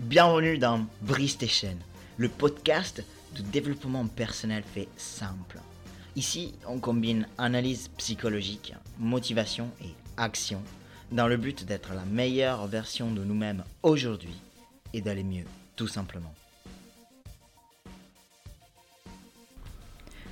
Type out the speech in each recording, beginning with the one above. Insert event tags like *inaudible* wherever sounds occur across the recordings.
Bienvenue dans Brise tes le podcast de développement personnel fait simple. Ici, on combine analyse psychologique, motivation et action dans le but d'être la meilleure version de nous-mêmes aujourd'hui et d'aller mieux, tout simplement.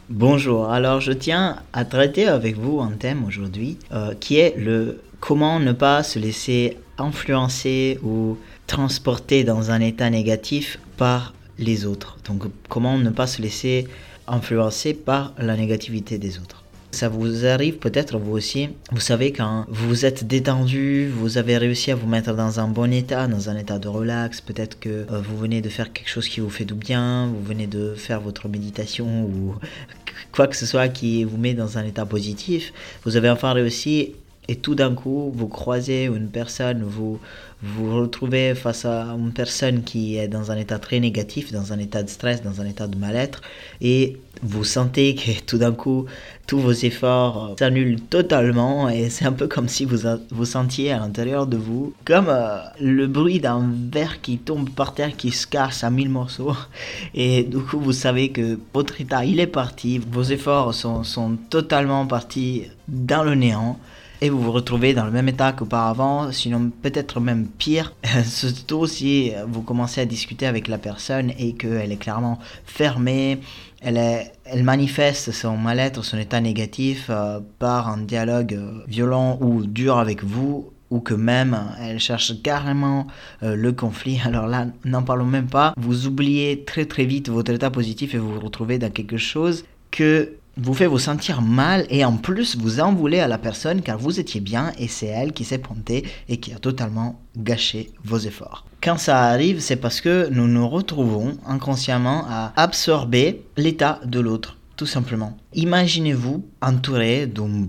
Bonjour, alors je tiens à traiter avec vous un thème aujourd'hui euh, qui est le comment ne pas se laisser influencer ou transporter dans un état négatif par les autres. Donc comment ne pas se laisser influencer par la négativité des autres? Ça vous arrive peut-être vous aussi? Vous savez quand vous êtes détendu, vous avez réussi à vous mettre dans un bon état, dans un état de relax. Peut-être que euh, vous venez de faire quelque chose qui vous fait du bien, vous venez de faire votre méditation ou *laughs* quoi que ce soit qui vous met dans un état positif. Vous avez enfin réussi et tout d'un coup, vous croisez une personne, vous vous retrouvez face à une personne qui est dans un état très négatif, dans un état de stress, dans un état de mal-être, et vous sentez *laughs* que tout d'un coup, tous vos efforts s'annulent totalement, et c'est un peu comme si vous vous sentiez à l'intérieur de vous comme euh, le bruit d'un verre qui tombe par terre, qui se casse à mille morceaux, *laughs* et du coup, vous savez que votre état, il est parti, vos efforts sont, sont totalement partis dans le néant et vous vous retrouvez dans le même état qu'auparavant, sinon peut-être même pire, *laughs* surtout si vous commencez à discuter avec la personne et qu'elle est clairement fermée, elle, est, elle manifeste son mal-être, son état négatif euh, par un dialogue euh, violent ou dur avec vous ou que même elle cherche carrément euh, le conflit. *laughs* Alors là, n'en parlons même pas. Vous oubliez très très vite votre état positif et vous vous retrouvez dans quelque chose que vous fait vous sentir mal et en plus vous en voulez à la personne car vous étiez bien et c'est elle qui s'est pointée et qui a totalement gâché vos efforts. Quand ça arrive, c'est parce que nous nous retrouvons inconsciemment à absorber l'état de l'autre tout simplement. Imaginez-vous entouré d'une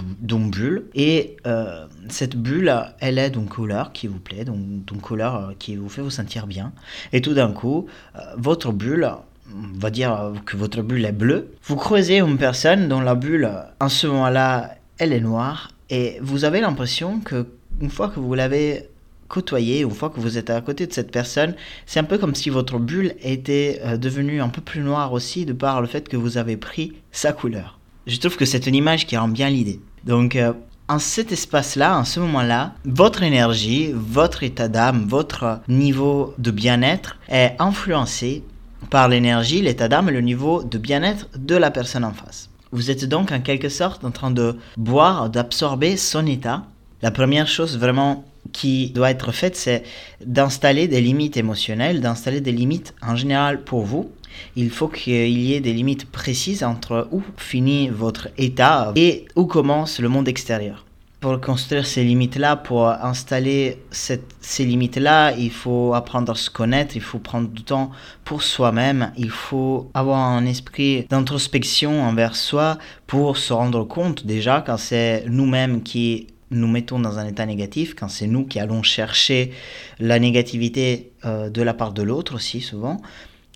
bulle et euh, cette bulle, elle est d'une couleur qui vous plaît, d'une couleur euh, qui vous fait vous sentir bien. Et tout d'un coup, euh, votre bulle on va dire que votre bulle est bleue, vous croisez une personne dont la bulle, en ce moment-là, elle est noire, et vous avez l'impression que une fois que vous l'avez côtoyé, une fois que vous êtes à côté de cette personne, c'est un peu comme si votre bulle était euh, devenue un peu plus noire aussi de par le fait que vous avez pris sa couleur. Je trouve que c'est une image qui rend bien l'idée. Donc, euh, en cet espace-là, en ce moment-là, votre énergie, votre état d'âme, votre niveau de bien-être est influencé par l'énergie, l'état d'âme et le niveau de bien-être de la personne en face. Vous êtes donc en quelque sorte en train de boire, d'absorber son état. La première chose vraiment qui doit être faite, c'est d'installer des limites émotionnelles, d'installer des limites en général pour vous. Il faut qu'il y ait des limites précises entre où finit votre état et où commence le monde extérieur pour construire ces limites-là, pour installer ces limites-là, il faut apprendre à se connaître, il faut prendre du temps pour soi-même, il faut avoir un esprit d'introspection envers soi pour se rendre compte déjà quand c'est nous-mêmes qui nous mettons dans un état négatif, quand c'est nous qui allons chercher la négativité euh, de la part de l'autre aussi souvent,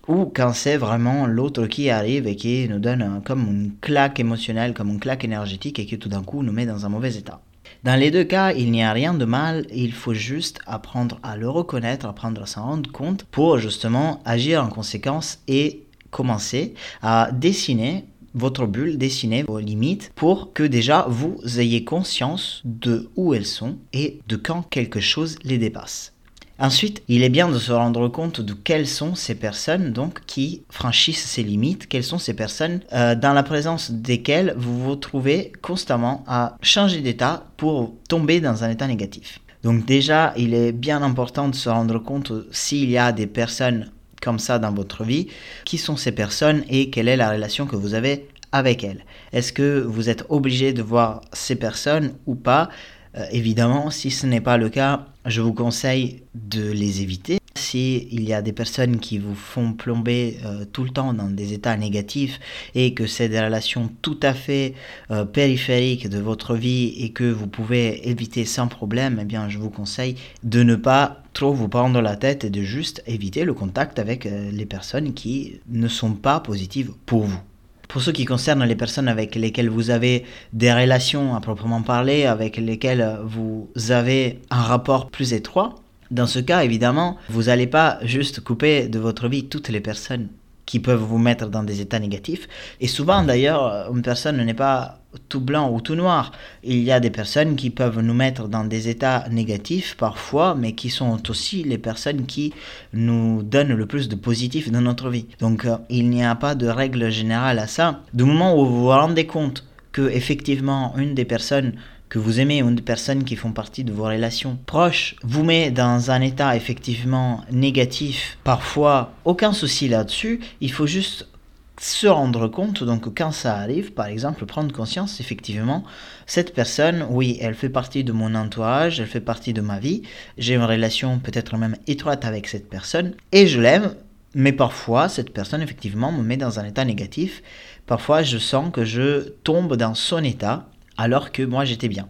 ou quand c'est vraiment l'autre qui arrive et qui nous donne comme une claque émotionnelle, comme une claque énergétique et qui tout d'un coup nous met dans un mauvais état. Dans les deux cas, il n'y a rien de mal, il faut juste apprendre à le reconnaître, apprendre à s'en rendre compte pour justement agir en conséquence et commencer à dessiner votre bulle, dessiner vos limites pour que déjà vous ayez conscience de où elles sont et de quand quelque chose les dépasse. Ensuite, il est bien de se rendre compte de quelles sont ces personnes donc qui franchissent ces limites, quelles sont ces personnes euh, dans la présence desquelles vous vous trouvez constamment à changer d'état pour tomber dans un état négatif. Donc déjà, il est bien important de se rendre compte s'il y a des personnes comme ça dans votre vie, qui sont ces personnes et quelle est la relation que vous avez avec elles. Est-ce que vous êtes obligé de voir ces personnes ou pas? Euh, évidemment, si ce n'est pas le cas, je vous conseille de les éviter. Si il y a des personnes qui vous font plomber euh, tout le temps dans des états négatifs et que c'est des relations tout à fait euh, périphériques de votre vie et que vous pouvez éviter sans problème, eh bien je vous conseille de ne pas trop vous prendre la tête et de juste éviter le contact avec les personnes qui ne sont pas positives pour vous. Pour ce qui concerne les personnes avec lesquelles vous avez des relations à proprement parler, avec lesquelles vous avez un rapport plus étroit, Dans ce cas, évidemment, vous n'allez pas juste couper de votre vie toutes les personnes qui peuvent vous mettre dans des états négatifs. Et souvent, d'ailleurs, une personne n'est pas tout blanc ou tout noir. Il y a des personnes qui peuvent nous mettre dans des états négatifs parfois, mais qui sont aussi les personnes qui nous donnent le plus de positif dans notre vie. Donc, euh, il n'y a pas de règle générale à ça. Du moment où vous vous rendez compte que effectivement une des personnes que vous aimez ou des personnes qui font partie de vos relations proches vous met dans un état effectivement négatif, parfois aucun souci là-dessus, il faut juste se rendre compte, donc quand ça arrive, par exemple, prendre conscience, effectivement, cette personne, oui, elle fait partie de mon entourage, elle fait partie de ma vie, j'ai une relation peut-être même étroite avec cette personne, et je l'aime, mais parfois, cette personne, effectivement, me met dans un état négatif, parfois je sens que je tombe dans son état, alors que moi j'étais bien.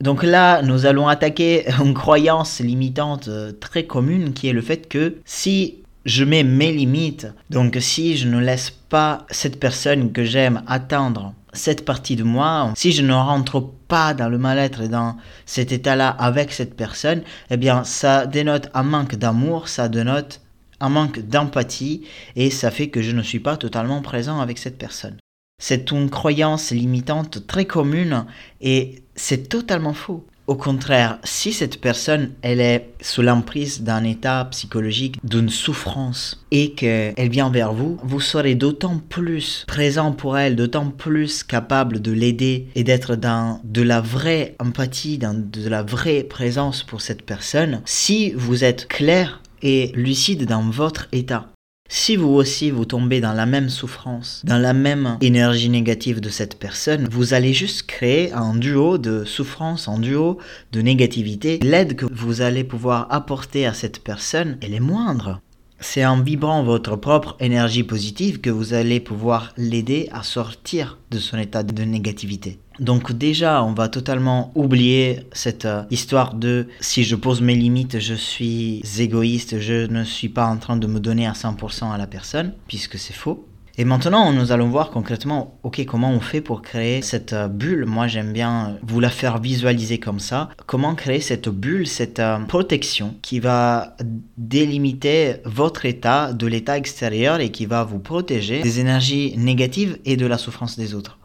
Donc là, nous allons attaquer *laughs* une croyance limitante euh, très commune qui est le fait que si je mets mes limites, donc si je ne laisse pas cette personne que j'aime atteindre cette partie de moi, si je ne rentre pas dans le mal-être et dans cet état-là avec cette personne, eh bien ça dénote un manque d'amour, ça dénote un manque d'empathie et ça fait que je ne suis pas totalement présent avec cette personne. C'est une croyance limitante très commune et c'est totalement faux. Au contraire, si cette personne, elle est sous l'emprise d'un état psychologique, d'une souffrance, et qu'elle vient vers vous, vous serez d'autant plus présent pour elle, d'autant plus capable de l'aider et d'être dans de la vraie empathie, dans de la vraie présence pour cette personne, si vous êtes clair et lucide dans votre état. Si vous aussi vous tombez dans la même souffrance, dans la même énergie négative de cette personne, vous allez juste créer un duo de souffrance, un duo de négativité. L'aide que vous allez pouvoir apporter à cette personne, elle est moindre. C'est en vibrant votre propre énergie positive que vous allez pouvoir l'aider à sortir de son état de négativité. Donc déjà, on va totalement oublier cette euh, histoire de si je pose mes limites, je suis égoïste, je ne suis pas en train de me donner à 100% à la personne, puisque c'est faux. Et maintenant, nous allons voir concrètement, ok, comment on fait pour créer cette euh, bulle. Moi, j'aime bien vous la faire visualiser comme ça. Comment créer cette bulle, cette euh, protection qui va délimiter votre état de l'état extérieur et qui va vous protéger des énergies négatives et de la souffrance des autres.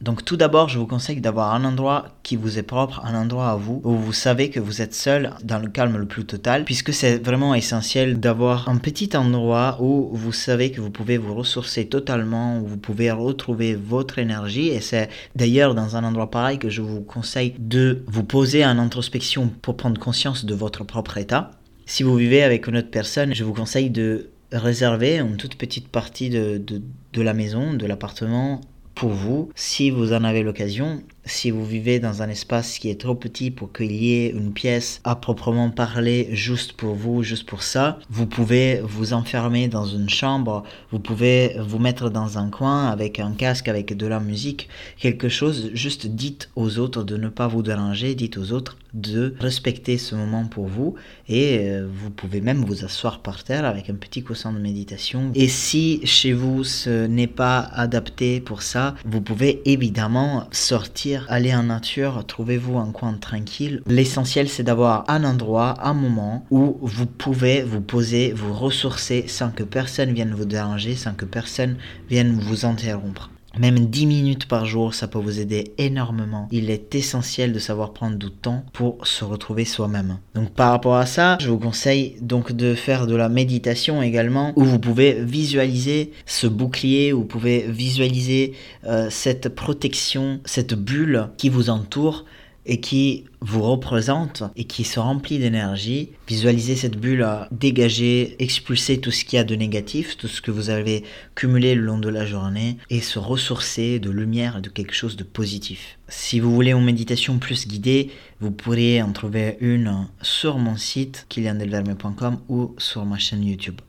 Donc tout d'abord, je vous conseille d'avoir un endroit qui vous est propre, un endroit à vous, où vous savez que vous êtes seul dans le calme le plus total, puisque c'est vraiment essentiel d'avoir un petit endroit où vous savez que vous pouvez vous ressourcer totalement, où vous pouvez retrouver votre énergie. Et c'est d'ailleurs dans un endroit pareil que je vous conseille de vous poser en introspection pour prendre conscience de votre propre état. Si vous vivez avec une autre personne, je vous conseille de réserver une toute petite partie de, de, la maison, de l'appartement pour vous, si vous en avez l'occasion, si vous vivez dans un espace qui est trop petit pour qu'il y ait une pièce à proprement parler juste pour vous, juste pour ça, vous pouvez vous enfermer dans une chambre, vous pouvez vous mettre dans un coin avec un casque, avec de la musique, quelque chose, juste dites aux autres de ne pas vous déranger, dites aux autres de respecter ce moment pour vous et euh, vous pouvez même vous asseoir par terre avec un petit coussin de méditation. Et si chez vous ce n'est pas adapté pour ça, vous pouvez évidemment sortir, aller en nature, trouvez-vous un coin tranquille. L'essentiel c'est d'avoir un endroit, un moment où vous pouvez vous poser, vous ressourcer sans que personne vienne vous déranger, sans que personne vienne vous interrompre. Même 10 minutes par jour, ça peut vous aider énormément. Il est essentiel de savoir prendre du temps pour se retrouver soi-même. Donc par rapport à ça, je vous conseille donc de faire de la méditation également, où vous pouvez visualiser ce bouclier, où vous pouvez visualiser euh, cette protection, cette bulle qui vous entoure et qui vous représente et qui se remplit d'énergie. Visualisez cette bulle à dégager, expulser tout ce qu'il y a de négatif, tout ce que vous avez cumulé le long de la journée et se ressourcer de lumière et de quelque chose de positif. Si vous voulez une méditation plus guidée, vous pourriez en trouver une sur mon site kiliandelverme.com ou sur ma chaîne YouTube.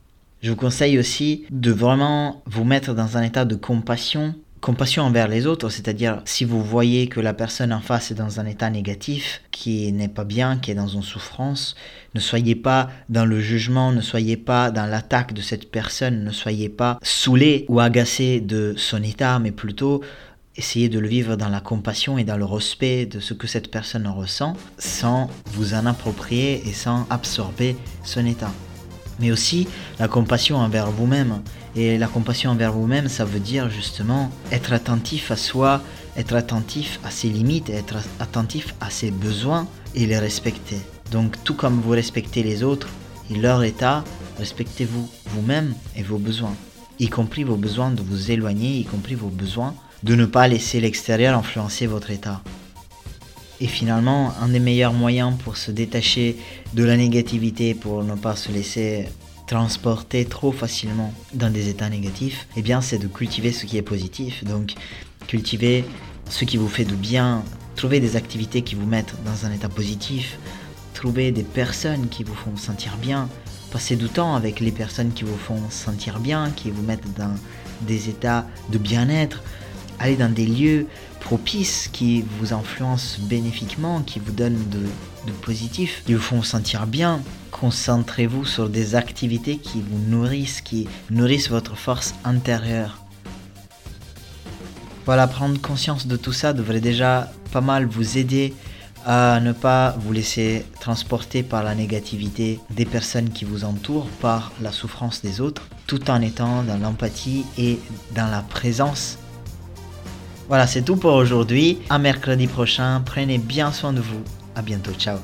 Je vous conseille aussi de vraiment vous mettre dans un état de compassion compassion envers les autres, c'est-à-dire si vous voyez que la personne en face est dans un état négatif, qui n'est pas bien, qui est dans une souffrance, ne soyez pas dans le jugement, ne soyez pas dans l'attaque de cette personne, ne soyez pas saoulé ou agacé de son état, mais plutôt essayez de le vivre dans la compassion et dans le respect de ce que cette personne ressent, sans vous en approprier et sans absorber son état. Mais aussi la compassion envers vous-même. Et la compassion envers vous-même, ça veut dire justement être attentif à soi, être attentif à ses limites, être attentif à ses besoins et les respecter. Donc tout comme vous respectez les autres et leur état, respectez-vous vous-même et vos besoins, y compris vos besoins de vous éloigner, y compris vos besoins de ne pas laisser l'extérieur influencer votre état. Et finalement, un des meilleurs moyens pour se détacher de la négativité, pour ne pas se laisser transporter trop facilement dans des états négatifs, eh bien c'est de cultiver ce qui est positif. Donc cultiver ce qui vous fait du bien, trouver des activités qui vous mettent dans un état positif, trouver des personnes qui vous font sentir bien, passer du temps avec les personnes qui vous font sentir bien, qui vous mettent dans des états de bien-être, aller dans des lieux propices qui vous influencent bénéfiquement, qui vous donnent de, positif, qui vous font sentir bien. Concentrez-vous sur des activités qui vous nourrissent, qui nourrissent votre force intérieure. Voilà, prendre conscience de tout ça devrait déjà pas mal vous aider à ne pas vous laisser transporter par la négativité des personnes qui vous entourent, par la souffrance des autres, tout en étant dans l'empathie et dans la présence voilà, c'est tout pour aujourd'hui. À mercredi prochain. Prenez bien soin de vous. À bientôt. Ciao.